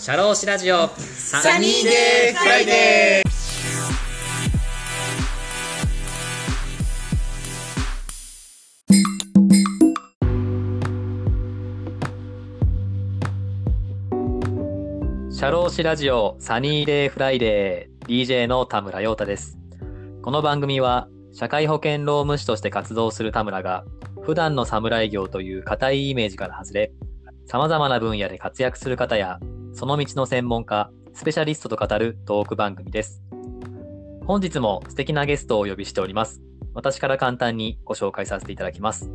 社労士ラジオ。 Sunny Day Friday。社労士ラジオ Sunny Day Friday。DJ の田村陽太です。この番組は社会保険労務士として活動する田村が普段の侍業という固いイメージから外れ様々な分野で活躍する方やその道の専門家、スペシャリストと語るトーク番組です。本日も素敵なゲストをお呼びしております。私から簡単にご紹介させていただきます。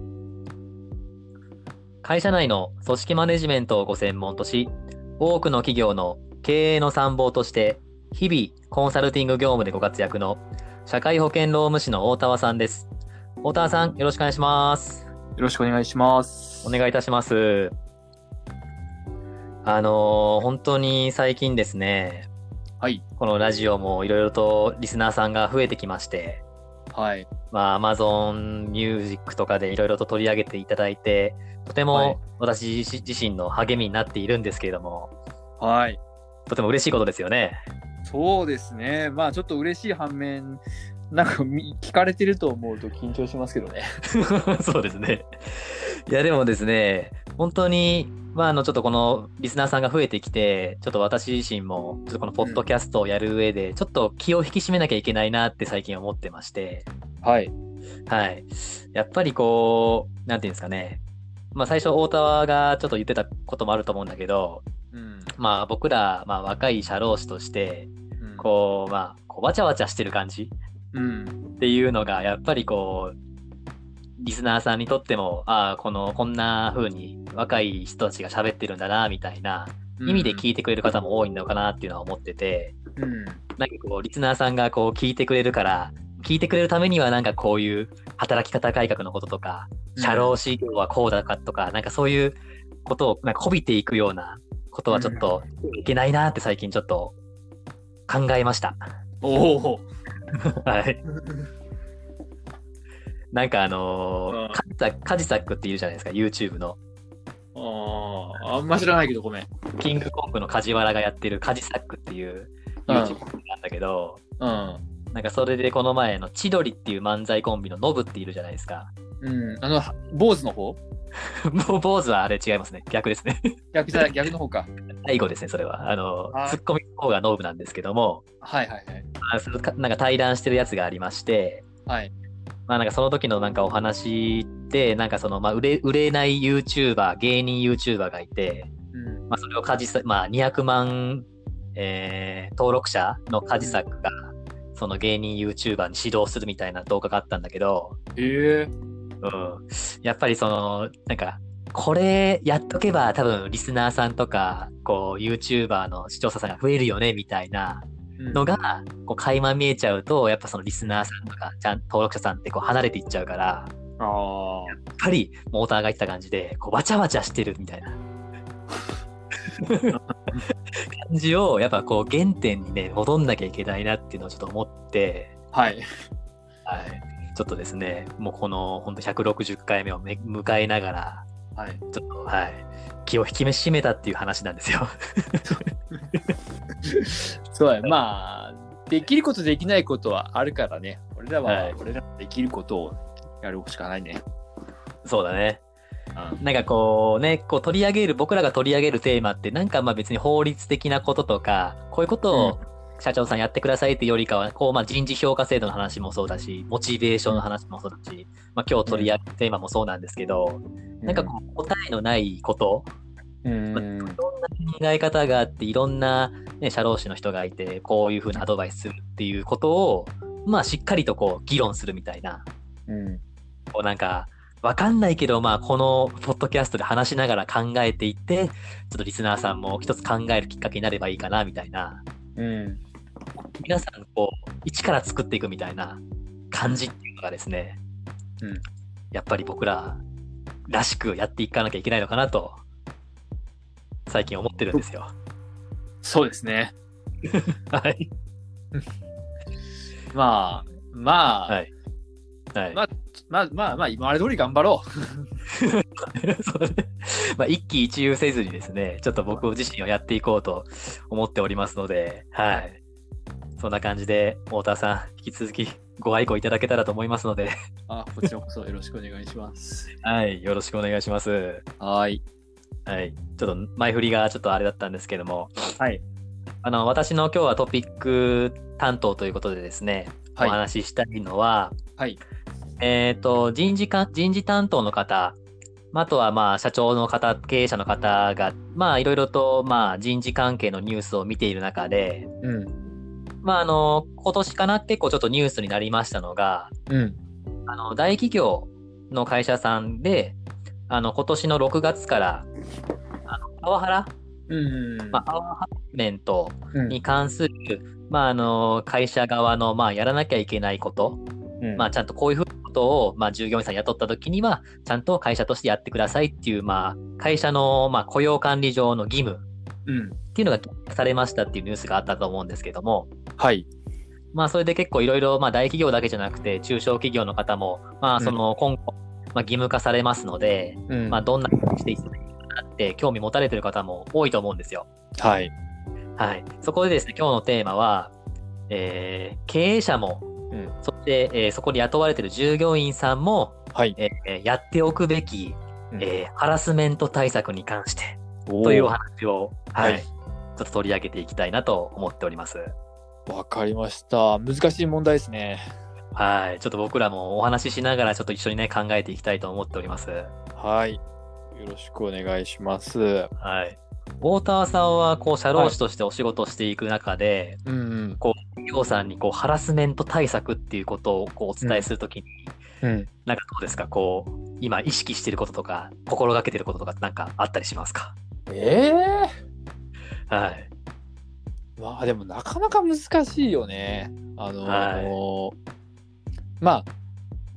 会社内の組織マネジメントをご専門とし、多くの企業の経営の参謀として、日々コンサルティング業務でご活躍の社会保険労務士の大田さんです。大田さん、よろしくお願いします。よろしくお願いします。お願いいたします。あのー本当に最近ですね、はい。このラジオもいろいろとリスナーさんが増えてきまして、はい。まあ、Amazon Music とかでいろいろと取り上げていただいて、とてはいも私自自身の励みになっているんですけれども、はい。とても嬉しいことですよね。そうですね。まあちょっと嬉しい反面、なんかみ聞かれてると思うと緊張しますけどね。そうですね。いや、でもですね、本当に、まあ、あの、ちょっとこのリスナーさんが増えてきて、ちょっと私自身も、ちょっとこのポッドキャストをやる上で、ちょっと気を引き締めなきゃいけないなって最近思ってまして、はい。はい。やっぱりこう、なんていうんですかね。まあ、最初、大田がちょっと言ってたこともあると思うんだけど、うん。まあ、僕ら、まあ、若い社労士として、うん、こう、まあ、こうわちゃわちゃしてる感じうん。っていうのが、やっぱりこう、リスナーさんにとっても、ああ、この、こんな風に若い人たちが喋ってるんだな、みたいな意味で聞いてくれる方も多いのかなっていうのは思ってて、うん。なんかこう、リスナーさんがこう聞いてくれるから、聞いてくれるためにはなんかこういう働き方改革のこととか、社労士業はこうだかとか、なんかそういうことをなんかこびていくようなことはちょっといけないなって最近ちょっと考えました。おお。はい。なんかあのーうんカジサカジサックっているじゃないですか、YouTube の。ああ、あんま知らないけどごめん。キングコングの梶原がやってるカジサックっていううん YouTube なんだけど、うん。なんかそれでこの前の千鳥っていう漫才コンビのノブっているじゃないですか。うん。あの、坊主の方？もう坊主はあれ違いますね。逆ですね。逆じゃ逆の方か。最後ですね、それは。あのあ、ツッコミの方がノブなんですけども、はいはいはい。あそのかなんか対談してるやつがありまして、はい。まあなんかその時のなんかお話で、なんかその、まあ売れ、売れない YouTuber、芸人 YouTuber がいて、うん。まあそれをカジサ、まあ200万、えー登録者のカジサックが、その芸人 YouTuber に指導するみたいな動画があったんだけど、ええうん。やっぱりその、なんか、これやっとけば多分リスナーさんとか、こう YouTuber の視聴者さんが増えるよね、みたいなのが、こう垣間見えちゃうと、やっぱそのリスナーさんとか、ちゃん登録者さんってこう離れていっちゃうから、やっ。ぱりモーターが言った感じで、こうわちゃわちゃしてるみたいな。感じを、やっぱこう原点にね、戻んなきゃいけないなっていうのをちょっと思って、はい。はい。ちょっとですね、もうこの本当160回目をめ迎えながら、はい。ちょっと、はい。気を引き締めたっていう話なんですよ。そうや、まあ、できることできないことはあるからね。俺らは、はい俺らのできることをやるしかないね。そうだね。うんなんかこうね、こう取り上げる、僕らが取り上げるテーマって、なんかまあ別に法律的なこととか、こういうことを社長さんやってくださいってよりかは、こうまあ人事評価制度の話もそうだし、モチベーションの話もそうだし、まあ今日取り上げるテーマもそうなんですけど、なんかこう答えのないこと、うん。いろんな考え方があって、いろんな、ね、社労士の人がいて、こういうふうなアドバイスするっていうことを、まあしっかりとこう議論するみたいな、うん。こうなんか、わかんないけど、まあ、このポッドキャストで話しながら考えていって、ちょっとリスナーさんも一つ考えるきっかけになればいいかな、みたいな。うん。皆さん、こう、一から作っていくみたいな感じっていうのがですね、うんやっぱり僕ららしくやっていかなきゃいけないのかなと、最近思ってるんですよ。そうですね。はい。まあ、まあ、はい。はい。まあまあまあまあ、今まで通り頑張ろ そうねまあ、一喜一憂せずにですね、ちょっと僕自身をやっていこうと思っておりますので、はい。そんな感じで、太田さん、引き続きご愛顧いただけたらと思いますので、あ、こちらこそよろしくお願いします。はい。よろしくお願いします。はい。はい。ちょっと前振りがちょっとあれだったんですけども、はい。あの、私の今日はトピック担当ということでですね、はいお話ししたいのは、はい。えっ、と、人事か、人事担当の方、まああとはまあ社長の方、経営者の方が、まあいろいろとまあ人事関係のニュースを見ている中で、うん。まああの、今年かな結構ちょっとニュースになりましたのが、うん。あの、大企業の会社さんで、あの、今年の6月から、あの、パワハラ、うん。まあ、パワーハラスメントうんに関する、まあ、あの、会社側の、まあ、やらなきゃいけないこと、うんまあ、ちゃんとこういうふうなことを、まあ、従業員さん雇った時には、ちゃんと会社としてやってくださいっていう、まあ、会社の、まあ、雇用管理上の義務うん。っていうのがされましたっていうニュースがあったと思うんですけども、はい。まあ、それで結構いろいろ、まあ、大企業だけじゃなくて、中小企業の方も、まあ、その、今後、まあ、義務化されますので、うんまあ、どんなふうにしていいいかなって、興味持たれてる方も多いと思うんですよ。はい。はい。そこでですね、今日のテーマは、えー経営者も、うんそして、えーそこに雇われている従業員さんも、はい。えーやっておくべき、うんえーハラスメント対策に関してというお話を、はい、はいちょっと取り上げていきたいなと思っております。わかりました。難しい問題ですね。はい。ちょっと僕らもお話ししながらちょっと一緒にね、考えていきたいと思っております。はい。よろしくお願いします。はい。ウォーターさんは、こう、社労士としてお仕事をしていく中で、うんうん。企業さんにこうハラスメント対策っていうことをこうお伝えするときに、うん。なんかどうですか？こう、今意識してることとか、心がけてることとかなんかあったりしますか？ええはい。まあでもなかなか難しいよね。あのーまあ、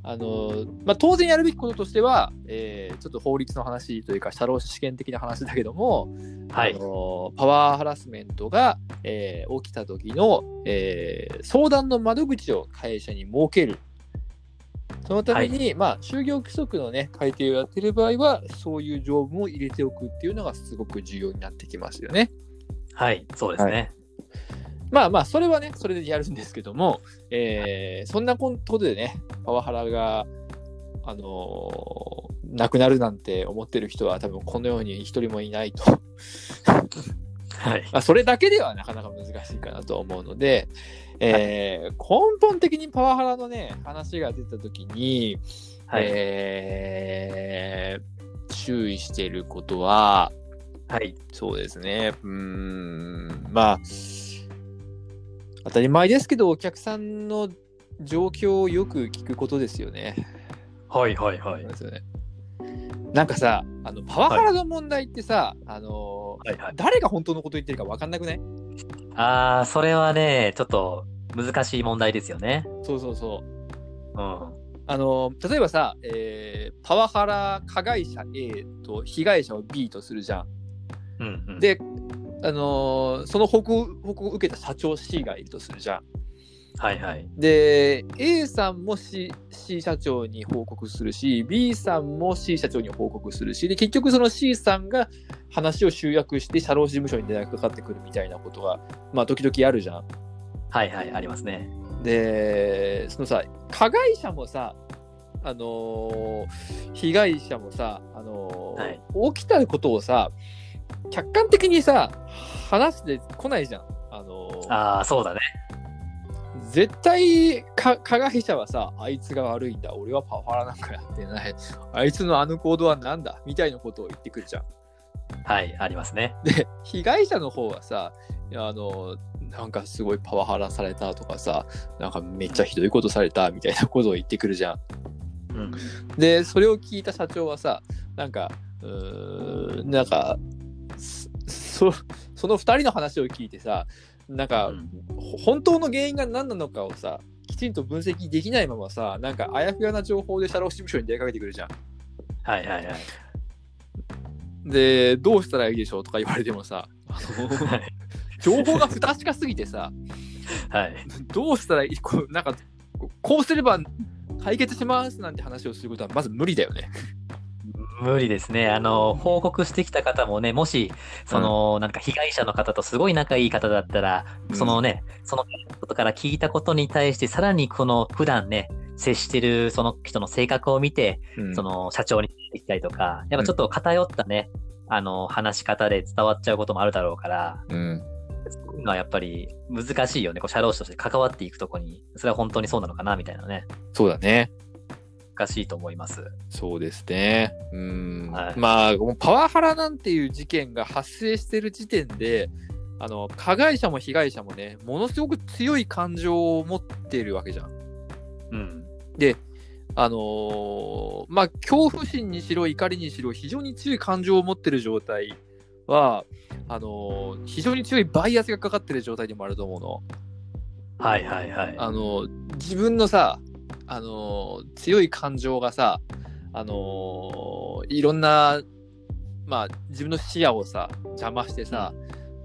あのーまあ当然やるべきこととしては、えーちょっと法律の話というか、社労士試験的な話だけども、はいあ。のーパワーハラスメントが、えー起きた時の、えー相談の窓口を会社に設ける。そのために、まあ、就業規則のね、改定をやってる場合は、そういう条文を入れておくっていうのがすごく重要になってきますよね。はい。そうですね。まあまあ、それはね、それでやるんですけども、えーそんなことでね、パワハラが、あのーなくなるなんて思ってる人は多分この世に一人もいないと。はい。まあ、それだけではなかなか難しいかなと思うので、えー根本的にパワハラのね、話が出たときに、はい。えー注意していることは、はい。そうですね。うーん、まあ、当たり前ですけど、お客さんの状況をよく聞くことですよね。はい。はい。はい。ですよねなんかさ、あのパワハラの問題ってさ、あのはい。はい。誰が本当のこと言ってるか分かんなくない？あー、それはね、ちょっと難しい問題ですよね。そうそうそう。うん。あの例えばさ、えーパワハラ加害者 A と被害者を B とするじゃん。うん、うん。で、あのその報告報告を受けた社長 C がいるとするじゃん。はい。はい。で、A さんも C, C 社長に報告するし、B さんも C 社長に報告するし、で、結局その C さんが話を集約して、社労士事務所に連絡かかってくるみたいなことが、まあ、時々あるじゃん。はい。はい。ありますね。で、そのさ、加害者もさ、あのー被害者もさ、あのーはい起きたことをさ、客観的にさ、話してこないじゃん。あのーあー、そうだね。絶対か加害者はさ、あいつが悪いんだ、俺はパワハラなんかやってない、あいつのあの行動はなんだ？みたいなことを言ってくるじゃん。はい。ありますね。で、被害者の方はさ、あの、なんかすごいパワハラされたとかさ、なんかめっちゃひどいことされたみたいなことを言ってくるじゃん。うん。で、それを聞いた社長はさ、なんか、うーん、なんか、そその2人の話を聞いてさ、なんか、うんほ本当の原因が何なのかをさ、きちんと分析できないままさ、なんかあやふやな情報で社労士事務所に出かけてくるじゃん。はい。はい。はい。で、どうしたらいいでしょうとか言われてもさ、あのはい情報が不確かすぎてさ、はい。どうしたらいいこうなんか、こうすれば解決しますなんて話をすることはまず無理だよね。無理ですね。あの、報告してきた方もね、もし、その、なんか被害者の方とすごい仲いい方だったら、うんそのね、そのことから聞いたことに対して、さらにこの普段ね、接してるその人の性格を見て、うんその社長に聞いてきたりとか、やっぱちょっと偏ったね、あの、話し方で伝わっちゃうこともあるだろうから、うん。そういうのはやっぱり難しいよね。こう社労士として関わっていくとこに、それは本当にそうなのかな、みたいなね。そうだね。難しいと思います。そうですね。うん。はいまあ、パワハラなんていう事件が発生してる時点で、あの、加害者も被害者もね、ものすごく強い感情を持っているわけじゃん。うん。あのーまあ、恐怖心にしろ、怒りにしろ、非常に強い感情を持ってる状態は、あのー非常に強いバイアスがかかってる状態でもあると思うの。はいはいはい。あの自分のさ、あの強い感情がさ、あのいろんな、まあ、自分の視野をさ、邪魔してさ、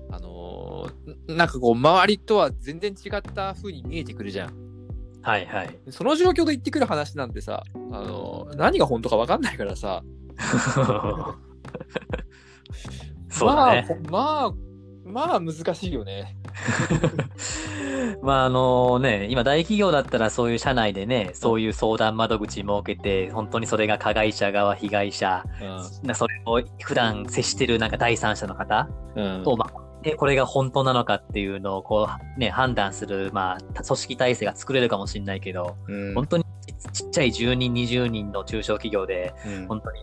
あのんなんかこう、周りとは全然違った風に見えてくるじゃん。はいはい。その状況で言ってくる話なんてさ、あの何が本当か分かんないからさ、そうだね。まあ、まあ、まあ難しいよね。まああのね、今大企業だったらそういう社内でね、そういう相談窓口設けて、本当にそれが加害者側、被害者、なそれを普段接してるなんか第三者の方うん。と、まあ、で、これが本当なのかっていうのをこうね、判断する、まあ、組織体制が作れるかもしれないけど、うん。本当にちちっちゃい10人、20人の中小企業で、うん。本当に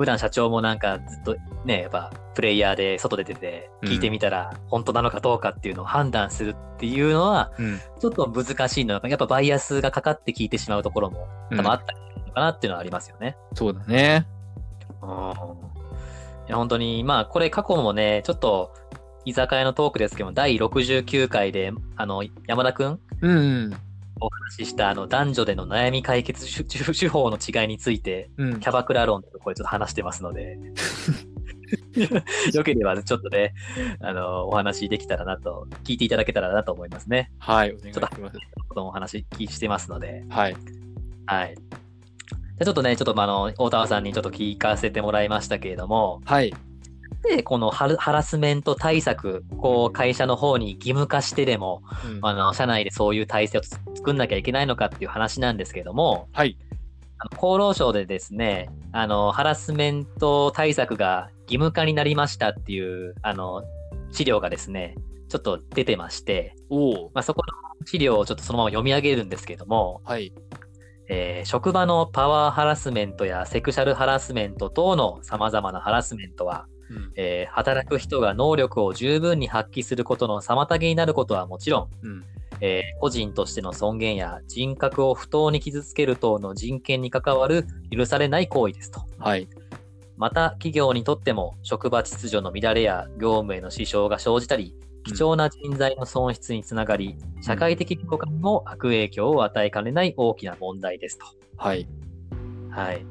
普段社長もなんかずっとね、やっぱプレイヤーで外出てて聞いてみたら本当なのかどうかっていうのを判断するっていうのはうんちょっと難しいのが、やっぱバイアスがかかって聞いてしまうところも多分あったりするのかなっていうのはありますよね。そうだね。うん。いや本当に、まあこれ過去もね、ちょっと居酒屋のトークですけども、第69回で、あの、山田くんうん。お話ししたあの男女での悩み解決手法の違いについて、うんキ。ャバクラ論とこれちょっと話してますので、よければちょっとね、あの、お話できたらなと、聞いていただけたらなと思いますね。はい、お願いします。こともお話聞してますので、はい。はい。じゃあちょっとね、ちょっとまああの、大田さんにちょっと聞かせてもらいましたけれども、はい。で、このハラハラスメント対策、こう、会社の方に義務化してでも、うんあの、社内でそういう体制をつ作んなきゃいけないのかっていう話なんですけども、はい。あの厚労省でですね、あの、ハラスメント対策が義務化になりましたっていう、あの、資料がですね、ちょっと出てまして、おお。まあ、そこの資料をちょっとそのまま読み上げるんですけども、はい。えー職場のパワーハラスメントやセクシャルハラスメント等の様々なハラスメントは、うん。えー働く人が能力を十分に発揮することの妨げになることはもちろん、うん。えー個人としての尊厳や人格を不当に傷つける等の人権に関わる許されない行為ですと。はい。また、企業にとっても職場秩序の乱れや業務への支障が生じたり、貴重な人材の損失につながり、社会的評価にも悪影響を与えかねない大きな問題ですと。はい。はい。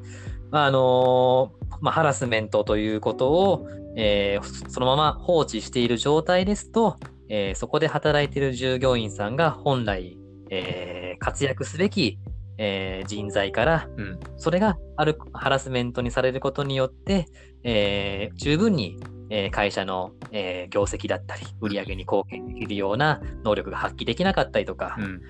まあ、あのーまあ、ハラスメントということを、えーそのまま放置している状態ですと、えーそこで働いている従業員さんが本来、えー活躍すべき、えー人材から、うん。それがあるハラスメントにされることによって、えー十分に、えー会社の、えー業績だったり、売上に貢献できるような能力が発揮できなかったりとか、うん。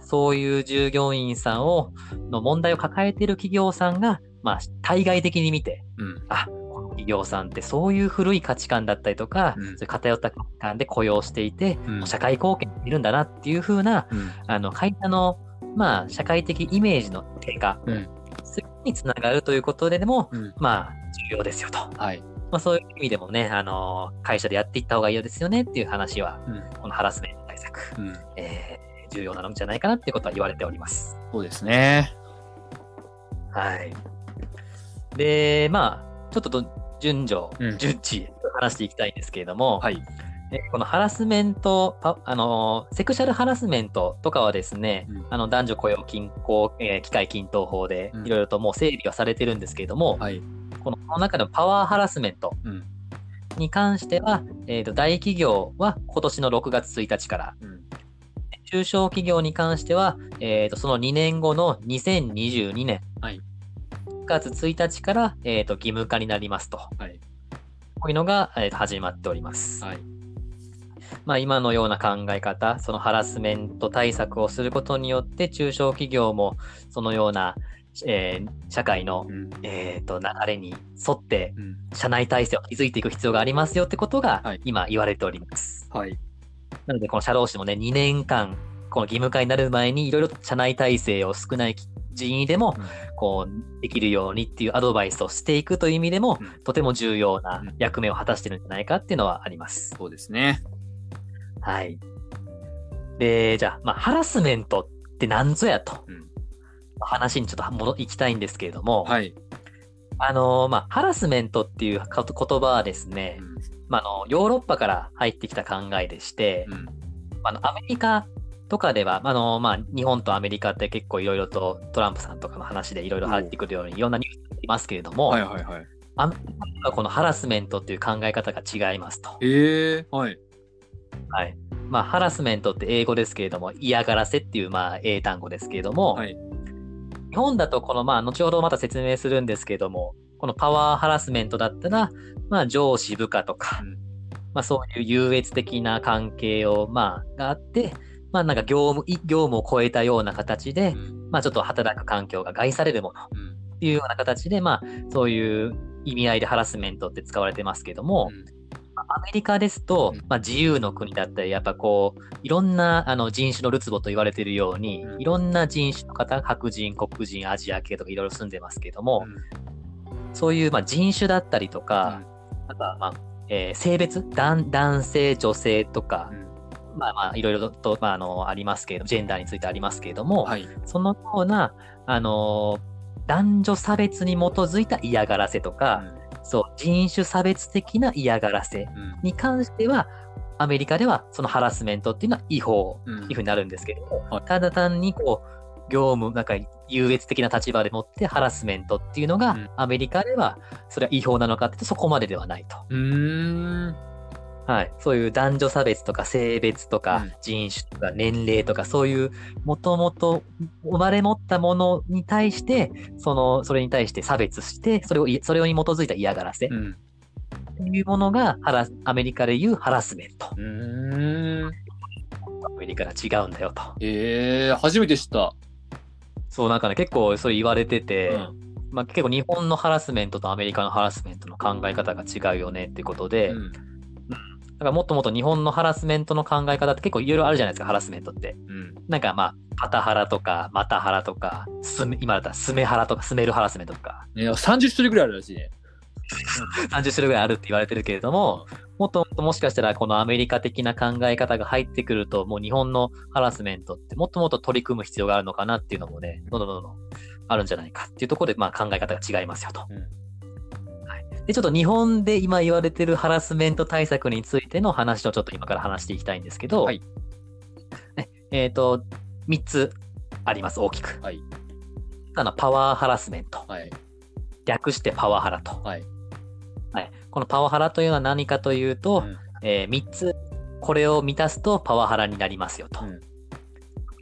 そういう従業員さんを、の問題を抱えている企業さんが、まあ、対外的に見て、うん。あ、この企業さんってそういう古い価値観だったりとか、うんそういう偏った価値観で雇用していて、うん社会貢献いるんだなっていう風な、うん。あの、会社の、まあ、社会的イメージの低下、につながるということででも、うん。まあ、重要ですよと。はい。まあ、そういう意味でもね、あの、会社でやっていった方がいいですよねっていう話は、うん。このハラスメント対策、うん。えー重要なのじゃないかなっていうことは言われております。そうですね。はい。で、まあ、ちょっとど順序、うん順次話していきたいんですけれども、はい。ねこのハラスメント、パあの、セクシャルハラスメントとかはですね、うんあの男女雇用均衡、えー機会均等法でうんいろいろともう整備がされてるんですけれども、はい。この中でのパワーハラスメントうん。に関しては、えーと大企業は今年の6月1日から、うん。中小企業に関しては、えーとその2年後の2022年はい月1日から、えー、と義務化になりますと。はい。こういうのが、えーと始まっております。はい。まあ、今のような考え方、そのハラスメント対策をすることによって、中小企業もそのような、えー社会の、うん。えー、と流れに沿って、うん。社内体制を築いていく必要がありますよってことがはい今言われております。はい。なので、この社労士もね、2年間、この義務化になる前に、いろいろと社内体制を少ない人員でも、こう、できるようにっていうアドバイスをしていくという意味でも、うんとても重要なうん役目を果たしてるんじゃないかっていうのはあります。そうですね。はい。で、じゃあ、まあ、ハラスメントって何ぞやと、うん話にちょっと戻行きたいんですけれども、はい。あのーまあ、ハラスメントっていうか言葉はですね、うんまあ、あの、ヨーロッパから入ってきた考えでして、うん。あの、アメリカとかでは、あの、まあ、日本とアメリカって結構いろいろとトランプさんとかの話でいろいろ入ってくるように、いろんなニュースがありますけれども、はいはいはい。アメリカではこのハラスメントっていう考え方が違いますと。ええはい。はい。まあ、ハラスメントって英語ですけれども、嫌がらせっていう、まあ、英単語ですけれども、はい。日本だとこの、まあ、後ほどまた説明するんですけれども、このパワーハラスメントだったら、まあ、上司部下とか、うんまあ、そういう優越的な関係を、まあ、があって、まあ、なんか業務、い業務を超えたような形で、まあ、ちょっと働く環境が害されるもの。っうん。ていうような形で、まあ、そういう意味合いでハラスメントって使われてますけども、アメリカですとうん、まあ、自由の国だったり、やっぱこう、いろんなあの人種のるつぼと言われているようにう、ん。いろんな人種の方、白人、黒人、アジア系とかいろいろ住んでますけども、そういうまあ人種だったりとか、あとはまあ、えー性別男、男性、女性とかう、んまあまあ、いろいろと、まあ、あの、ありますけれども、ジェンダーについてありますけれども、はい。そのような、あのー男女差別に基づいた嫌がらせとか、そう、人種差別的な嫌がらせうんに関しては、アメリカではそのハラスメントっていうのは違法うんというふうになるんですけれども、はいただ単にこう、業務、なんか優越的な立場でもってハラスメントっていうのが、うんアメリカではそれは違法なのかってそこまでではないと。うーん。はい。そういう男女差別とか性別とかうん人種とか年齢とかそういうもともと生まれ持ったものに対して、その、それに対して差別して、それをい、それに基づいた嫌がらせっうん。ていうものがハラ、アメリカでいうハラスメント。アメリカは違うんだよと。ええ初めて知った。そう、なんかね、結構それ言われてて、うんまあ結構日本のハラスメントとアメリカのハラスメントの考え方が違うよねってことで、うんだからもっともっと日本のハラスメントの考え方って結構いろいろあるじゃないですか、ハラスメントって。うん。なんかまあ、パタハラとか、マタハラとか、スメ今だったらスメハラとか、スメルハラスメントとか、いや、30種類ぐらいあるらしいね。30種類ぐらいあるって言われてるけれども、もっともっともしかしたらこのアメリカ的な考え方が入ってくると、もう日本のハラスメントってもっともっと取り組む必要があるのかなっていうのもね、どんどんどんどんあるんじゃないかっていうところで、まあ考え方が違いますよと。うんはい、で、ちょっと日本で今言われてるハラスメント対策についての話をちょっと今から話していきたいんですけど、はいねえっ、と、3つあります、大きく。はい。あのパワーハラスメント。はい。略してパワハラと。はい。はい、このパワハラというのは何かというと、うんえ3つ、これを満たすとパワハラになりますよと。うん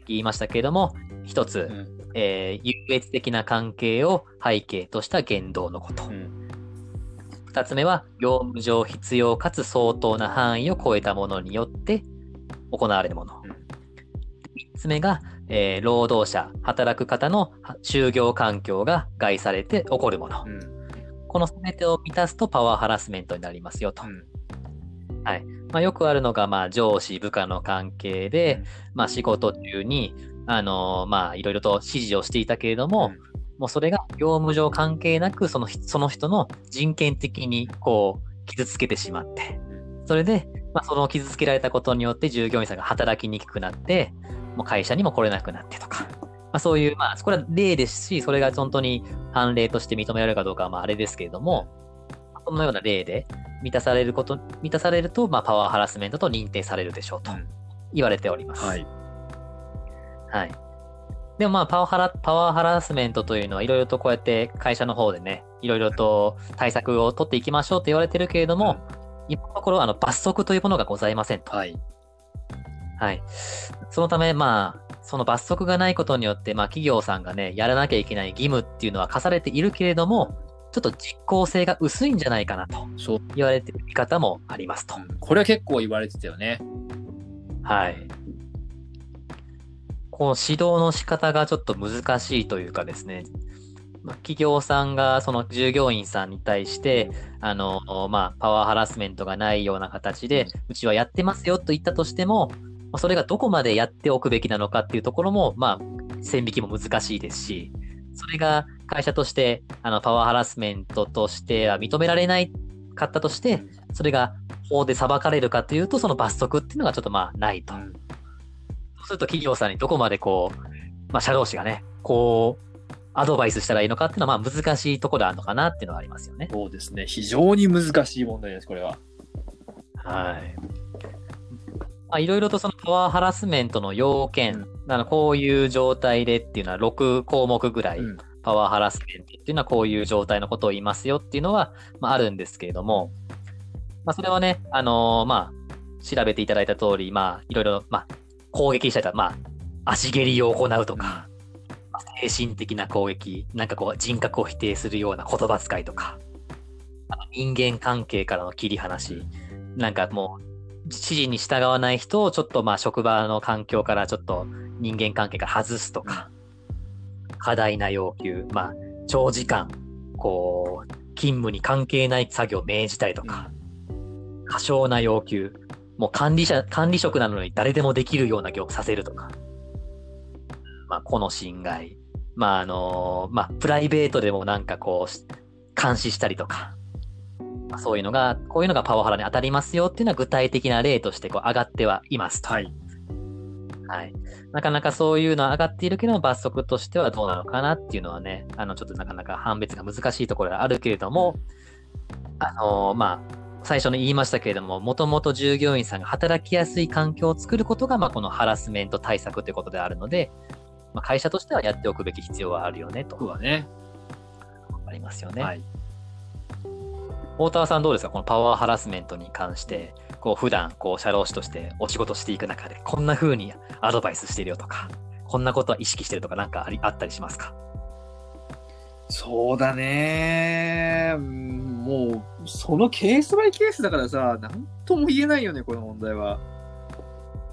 言いましたけれども、1つ、うんえー優越的な関係を背景とした言動のこと。うん2つ目は、業務上必要かつ相当な範囲を超えたものによって行われるもの。うん3つ目が、えー労働者、働く方のは就業環境が害されて起こるもの。うんこの全てを満たすとパワーハラスメントになりますよと。うんまあ、よくあるのが、まあ、上司、部下の関係で、まあ、仕事中に、あのーまあ、いろいろと指示をしていたけれども、もうそれが業務上関係なく、その人その人の人権的に、こう、傷つけてしまって、それで、まあ、その傷つけられたことによって従業員さんが働きにくくなって、もう会社にも来れなくなってとか、まあ、そういう、まあ、これは例ですし、それが本当に判例として認められるかどうかは、まあ、あれですけれども、そのような例で満たされること、満たされると、まあ、パワーハラスメントと認定されるでしょうとうん言われております。はい。はい。でもまあパワハラ、パワーハラスメントというのはいろいろとこうやって会社の方でね、いろいろと対策を取っていきましょうと言われてるけれども、今のところあの罰則というものがございませんと。はい。はい。そのためまあ、その罰則がないことによって、まあ企業さんがね、やらなきゃいけない義務っていうのは課されているけれども、ちょっと実効性が薄いんじゃないかなと。言われている見方もありますと。これは結構言われてたよね。はい。この指導の仕方がちょっと難しいというかですね、まあ企業さんがその従業員さんに対して、あの、まあ、パワーハラスメントがないような形で、うちはやってますよと言ったとしても、それがどこまでやっておくべきなのかっていうところも、まあ、線引きも難しいですし、それが会社として、あの、パワーハラスメントとしては認められないかったとして、それが法で裁かれるかというと、その罰則っていうのがちょっとまあないと。うんすると企業さんにどこまでこう、まあ、社労士がね、こう、アドバイスしたらいいのかっていうのは、まあ、難しいところあるのかなっていうのはありますよね。そうですね。非常に難しい問題です、これは。はい。まあ、いろいろとそのパワーハラスメントの要件、あのこういう状態でっていうのは6項目ぐらい、うんパワーハラスメントっていうのはこういう状態のことを言いますよっていうのは、まあ、あるんですけれども、まあ、それはね、あのーまあ、調べていただいた通り、まあ、いろいろ、まあ、攻撃したりとか、まあ、足蹴りを行うとか、まあ精神的な攻撃、なんかこう、人格を否定するような言葉遣いとか、人間関係からの切り離し、なんかもう、指示に従わない人をちょっとまあ職場の環境からちょっと人間関係から外すとか、過大な要求、まあ長時間、こう、勤務に関係ない作業を命じたりとか、過小な要求、もう管理者、管理職なのに誰でもできるような業務させるとか、まあこの侵害、まああの、まあプライベートでもなんかこう、監視したりとか、まあそういうのが、こういうのがパワハラに当たりますよっていうのは具体的な例としてこう上がってはいますと。はい。はい。なかなかそういうのは上がっているけども、罰則としてはどうなのかなっていうのはね、あの、ちょっとなかなか判別が難しいところがあるけれども、あのまあ、最初に言いましたけれども、もともと従業員さんが働きやすい環境を作ることが、まあ、このハラスメント対策ということであるので、まあ、会社としてはやっておくべき必要はあるよね、とそうだね。ありますよね。はい。大田さんどうですか？このパワーハラスメントに関して、こう普段、こう社労士としてお仕事していく中で、こんな風にアドバイスしてるよとか、こんなことは意識してるとかなんかありあったりしますか？そうだね。うんもう、そのケースバイケースだからさ、なんとも言えないよね、この問題は。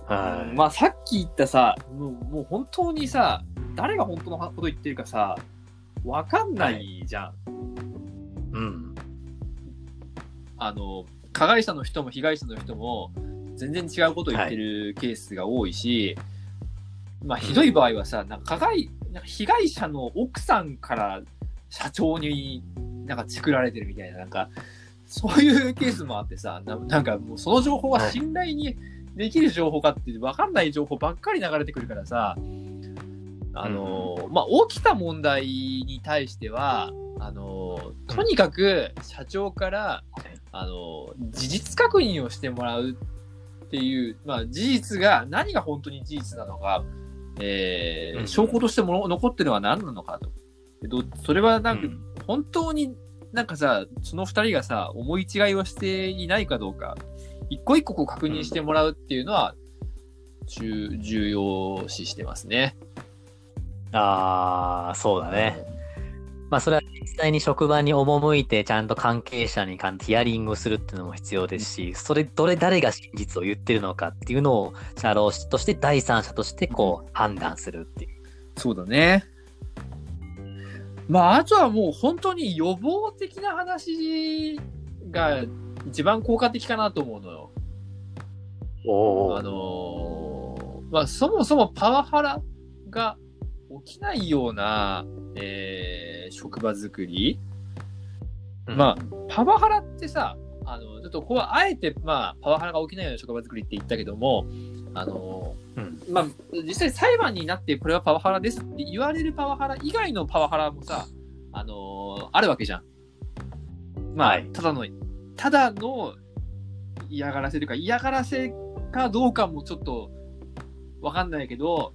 はい。まあ、さっき言ったさ、もうもう本当にさ、誰が本当のこと言ってるかさ、わかんないじゃん。うん。あの、加害者の人も被害者の人も、全然違うこと言ってるケースが多いし、まあ、ひどい場合はさ、なんか加害、なんか被害者の奥さんから社長になんかチクられてるみたいな、なんか、そういうケースもあってさ、ななんかもうその情報は信頼にできる情報かって分かんない情報ばっかり流れてくるからさ、あの、まあ、起きた問題に対しては、あの、とにかく社長から、あの、事実確認をしてもらうっていう、まあ、事実が、何が本当に事実なのか、えーうん証拠としてもの残ってるのは何なのかと。でどそれはなんか、うん本当になんかさ、その二人がさ、思い違いをしていないかどうか、一個一個こう確認してもらうっていうのは、重重要視してますね。ああ、そうだね。まあ、それは実際に職場に赴いて、ちゃんと関係者に関ヒアリングするっていうのも必要ですし、それ、どれ、誰が真実を言ってるのかっていうのを、社労士として、第三者として、こう、判断するっていう。そうだね。まあ、あとはもう本当に予防的な話が一番効果的かなと思うのよ。おあのーまあ、そもそもパワハラが起きないような、えー職場作り。まあ、パワハラってさ、あの、ちょっとここはあえて、まあ、パワハラが起きないような職場作りって言ったけども、あのーうんまあ、実際裁判になってこれはパワハラですって言われるパワハラ以外のパワハラもさ、あのーあるわけじゃん。まあ、はいただの、ただの嫌がらせというか、嫌がらせかどうかもちょっとわかんないけど、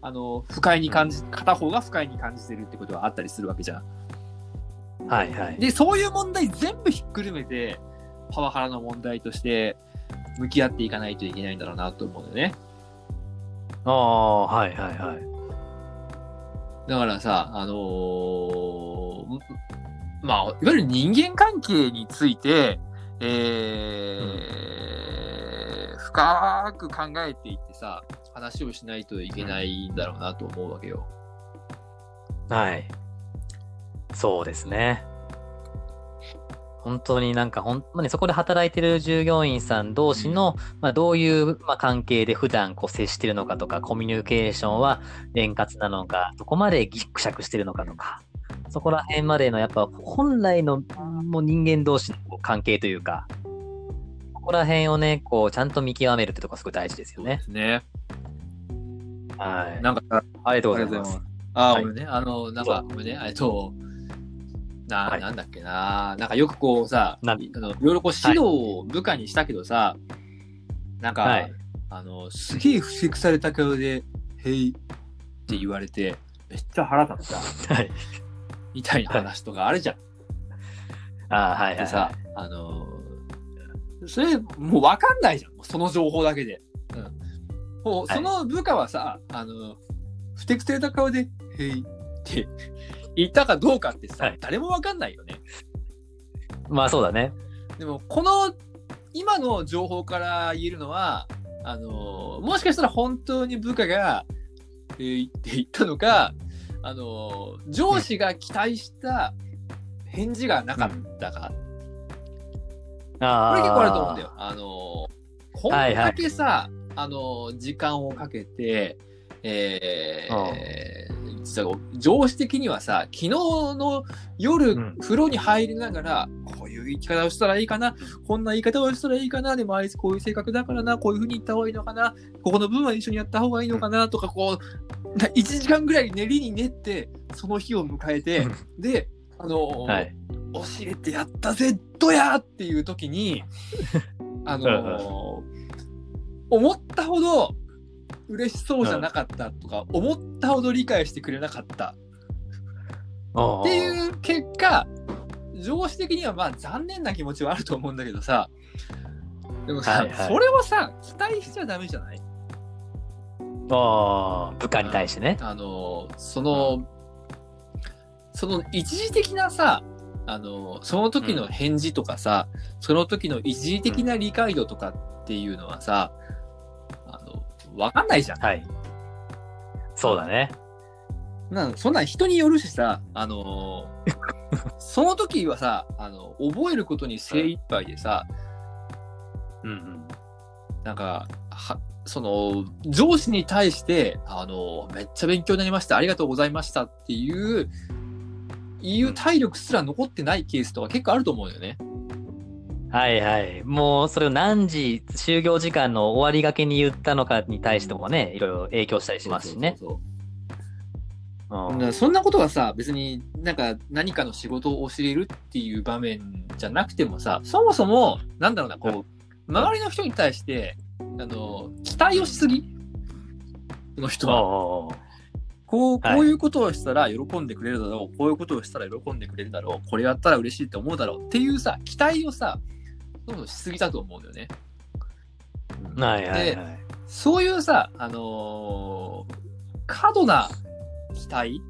あの、不快に感じ、片方が不快に感じてるってことはあったりするわけじゃん。はいはい。で、そういう問題全部ひっくるめて、パワハラの問題として向き合っていかないといけないんだろうなと思うんだよね。ああ、はいはいはい。だからさ、あのーまあ、いわゆる人間関係について、えー深く考えていってさ、話をしないといけないんだろうなと思うわけよ。はい。そうですね。本当になんか本当にそこで働いてる従業員さん同士の、まあ、どういう、まあ、関係で普段こう接してるのかとか、コミュニケーションは円滑なのか、どこまでギクシャクしてるのかとか、そこら辺までのやっぱ本来のもう人間同士の関係というか、ここら辺をね、こうちゃんと見極めるってとこがすごい大事ですよね。ね。はい。なんか、ありがとうございます。あ、はい俺ね、あの、なんか、ごめんね、えっと、な、はいなんだっけな、なんかよくこうさ、なあのいろいろこう指導を部下にしたけどさ、なんか、はいあの、すげえ不適された顔で、へいって言われて、めっちゃ腹立った、はい。みたいな話とかあるじゃん。あーはいはい、はでさい。、あの、それ、もうわかんないじゃん、その情報だけで。うん。もう、はいその部下はさ、あの、不適された顔で、へいって言ったかどうかってさ、はい誰もわかんないよね。まあそうだね。でも、この、今の情報から言えるのは、あの、もしかしたら本当に部下が、えーって言ったのか、あの、上司が期待した返事がなかったか。あこれ結構あると思うんだよ。あの、こんはいはいだけさ、あの、時間をかけて、えー実は上司的にはさ、昨日の夜、うん。風呂に入りながら、こういう言い方をしたらいいかな、こんな言い方をしたらいいかな、でもあいつこういう性格だからな、こういうふうに言った方がいいのかな、ここの部分は一緒にやった方がいいのかな、とか、こう、な1時間ぐらい練りに練って、その日を迎えて、で、あの、はい。教えてやったぜどやっていう時に あのー思ったほど嬉しそうじゃなかったとか、思ったほど理解してくれなかった。っっていう結果上司的にはまあ残念な気持ちはあると思うんだけどさ。でもさ、はいはい。それをさ期待しちゃダメじゃない？ああ、部下に対してね。あのーその、その一時的なさ、あのーその時の返事とかさ、その時の一時的な理解度とかっていうのはさ、あの、わかんないじゃん。はい。そうだね。なんそんなん人によるしさ、あのー その時はさ、あの、覚えることに精一杯でさ、うんうん。なんか、は、その、上司に対して、あの、めっちゃ勉強になりました、ありがとうございましたっていう、いう体力すら残ってないケースとか結構あると思うよね。はいはい。もうそれを何時、就業時間の終わりがけに言ったのかに対してもね、いろいろ影響したりしますしね。そうそううんそうだからそんなことはさ、別になんか何かの仕事を教えるっていう場面じゃなくてもさ、そもそも、なんだろうな、こう、周りの人に対して、あの、期待をしすぎこの人は。こう、はいこういうことをしたら喜んでくれるだろう、こういうことをしたら喜んでくれるだろう、これやったら嬉しいって思うだろうっていうさ、期待をさ、どんどんしすぎたと思うんだよね。はいはいではい。そういうさ、あのー過度な期待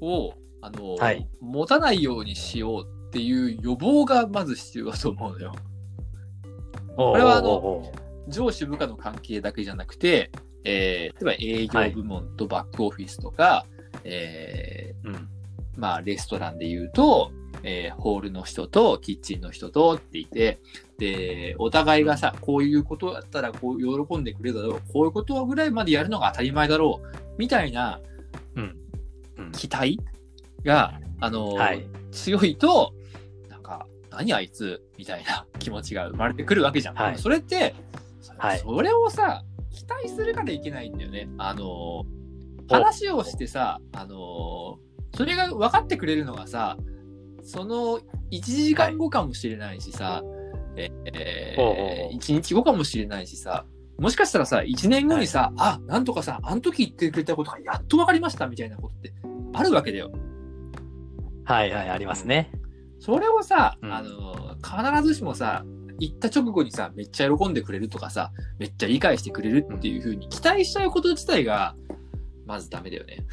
を、あのーはい持たないようにしようっていう予防がまず必要だと思うのよ。これはあのの、上司部下の関係だけじゃなくて、えー例えば営業部門とバックオフィスとか、えーうん。まあ、レストランで言うと、えーホールの人とキッチンの人とっていて、で、お互いがさ、こういうことだったらこう喜んでくれるだろう、こういうことぐらいまでやるのが当たり前だろう、みたいなうん。うん期待が、あのーはい。強いと、なんか、何あいつみたいな 気持ちが生まれてくるわけじゃん。はいそれって、そはいそれをさ、期待するからいけないんだよね。あのー話をしてさ、あのーそれが分かってくれるのがさ、その1時間後かもしれないしさ、ええほうほうほう1日後かもしれないしさ、もしかしたらさ、1年後にさ、あ、なんとかさ、あの時言ってくれたことがやっと分かりましたみたいなことってあるわけだよ。はいはい、ありますね。それをさ、うんあの、必ずしもさ、行った直後にさ、めっちゃ喜んでくれるとかさ、めっちゃ理解してくれるっていう風に期待しちゃうこと自体が、まずダメだよね。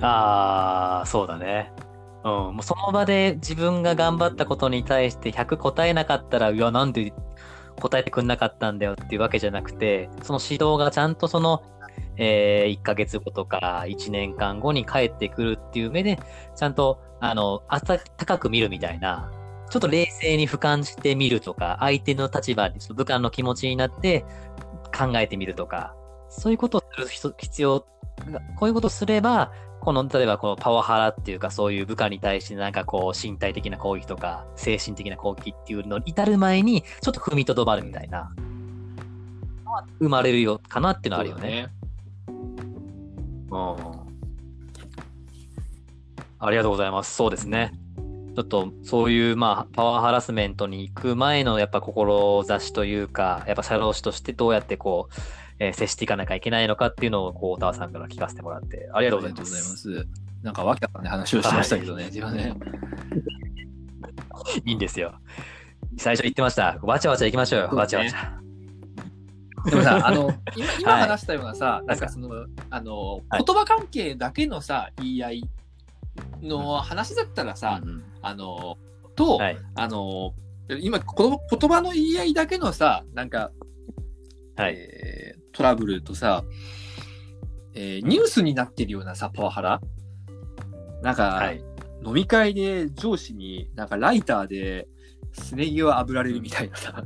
ああ、そうだね。うん、もうその場で自分が頑張ったことに対して100答えなかったら、いや、なんで答えてくんなかったんだよっていうわけじゃなくて、その指導がちゃんとその、えー、1ヶ月後とか1年間後に帰ってくるっていう目で、ちゃんと、あの、温かく見るみたいな、ちょっと冷静に俯瞰してみるとか、相手の立場に、部下の気持ちになって考えてみるとか、そういうことをする必要、こういうことをすれば、この、例えばこのパワハラっていうか、そういう部下に対してなんかこう、身体的な攻撃とか、精神的な攻撃っていうのに至る前に、ちょっと踏みとどまるみたいな、生まれるよ、かなっていうのはあるよね。うん。ありがとうございます。そうですね。ちょっとそういう、まあ、パワーハラスメントに行く前のやっぱ志というか、やっぱ社労士としてどうやってこう、えー、接していかなきゃいけないのかっていうのを、こう、小田さんから聞かせてもらって、ありがとうございます。ます。なんか、わけあったね、話をしましたけどね、はい、自分ね。いいんですよ。最初言ってました。わちゃわちゃ行きましょうよ、わちゃわちゃ。でもさ、あの、今、今話したようなさ、はい、なんかその、あの、言葉関係だけのさ、言い合いの話だったらさ、うん、あの、と、はい、あの、今この言葉の言い合いだけのさ、なんか、はい、えー、トラブルとさ、えー、ニュースになってるようなさ、パワハラ？なんか、はい、飲み会で上司になんかライターですねぎを炙られるみたいなさ、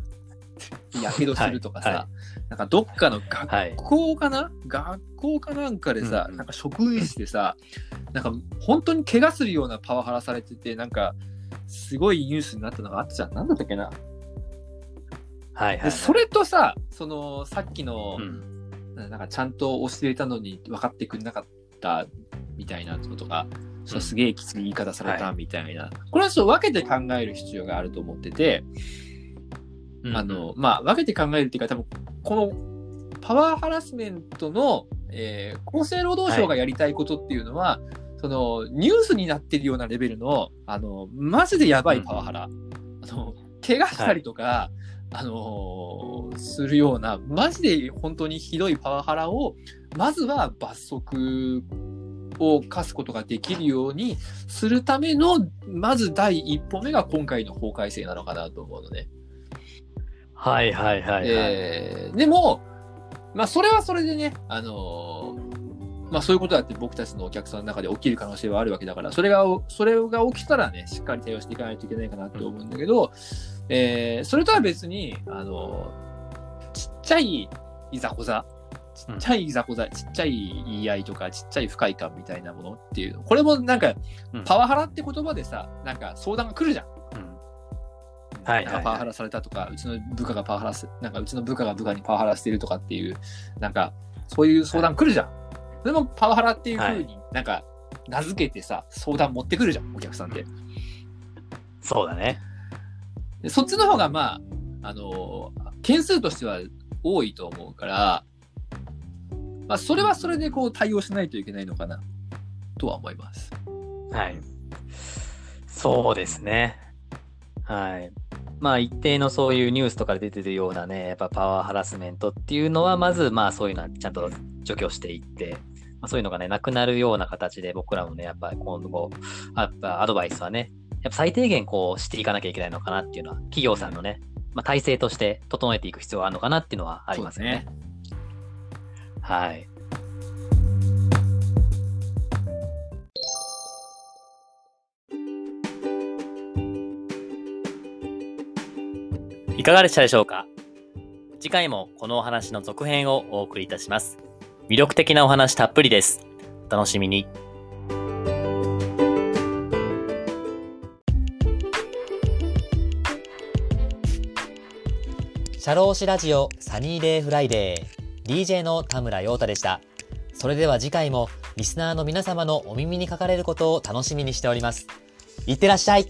やけどするとかさ、はい。はい、なんかどっかの学校かな、はい、学校かなんかでさ、うん、なんか職員室でさ、なんか本当に怪我するようなパワハラされてて、なんかすごいニュースになったのがあったじゃん。なんだったっけな？はいはい、それとさ、そのさっきの、うん、なんかちゃんと教えたのに分かってくれなかったみたいなことが、うん、すげえきつい言い方されたみたいな、はい、これはちょっと分けて考える必要があると思ってて、うん、あの、まあ、分けて考えるっていうか、多分このパワーハラスメントの、えー、厚生労働省がやりたいことっていうのは、はい、そのニュースになってるようなレベルの、あの、マジでやばいパワハラ。あの怪我したりとか、はいあのー、するような、マジで本当にひどいパワハラを、まずは罰則を課すことができるようにするための、まず第一歩目が今回の法改正なのかなと思うのね。はいはいはい、はい、えー、でも、まあそれはそれでね、あのー、まあそういうことだって僕たちのお客さんの中で起きる可能性はあるわけだから、それが、それが起きたらね、しっかり対応していかないといけないかなと思うんだけど、うんえー、それとは別に、あの、ちっちゃいいざこざ、ちっちゃいいざこざ、ちっちゃい言い合いとか、ちっちゃい不快感みたいなものっていう、これもなんか、パワハラって言葉でさ、なんか相談が来るじゃん。はい、パワハラされたとか、うちの部下がパワハラす、なんかうちの部下が部下にパワハラしてるとかっていう、なんか、そういう相談来るじゃん。はい、でも、パワハラっていうふうになんか、名付けてさ、相談持ってくるじゃん、お客さんで。そうだね。でそっちの方がまあ、あの、件数としては多いと思うから、まあ、それはそれでこう対応しないといけないのかな、とは思います。はい。そうですね。はい。まあ一定のそういうニュースとかで出てるようなね、やっぱパワーハラスメントっていうのは、まずまあそういうのはちゃんと除去していって、まあ、そういうのがね、なくなるような形で僕らもね、やっぱ今後、やっぱアドバイスはね、やっぱ最低限こうしていかなきゃいけないのかなっていうのは、企業さんのね、まあ、体制として整えていく必要があるのかなっていうのはありますね。ねはい。いかがでしたでしょうか？次回もこのお話の続編をお送りいたします。魅力的なお話たっぷりです。お楽しみに。社労士ラジオ Sunny Day Friday DJ の田村陽太でした。それでは次回もリスナーの皆様のお耳にかかれることを楽しみにしております。いってらっしゃい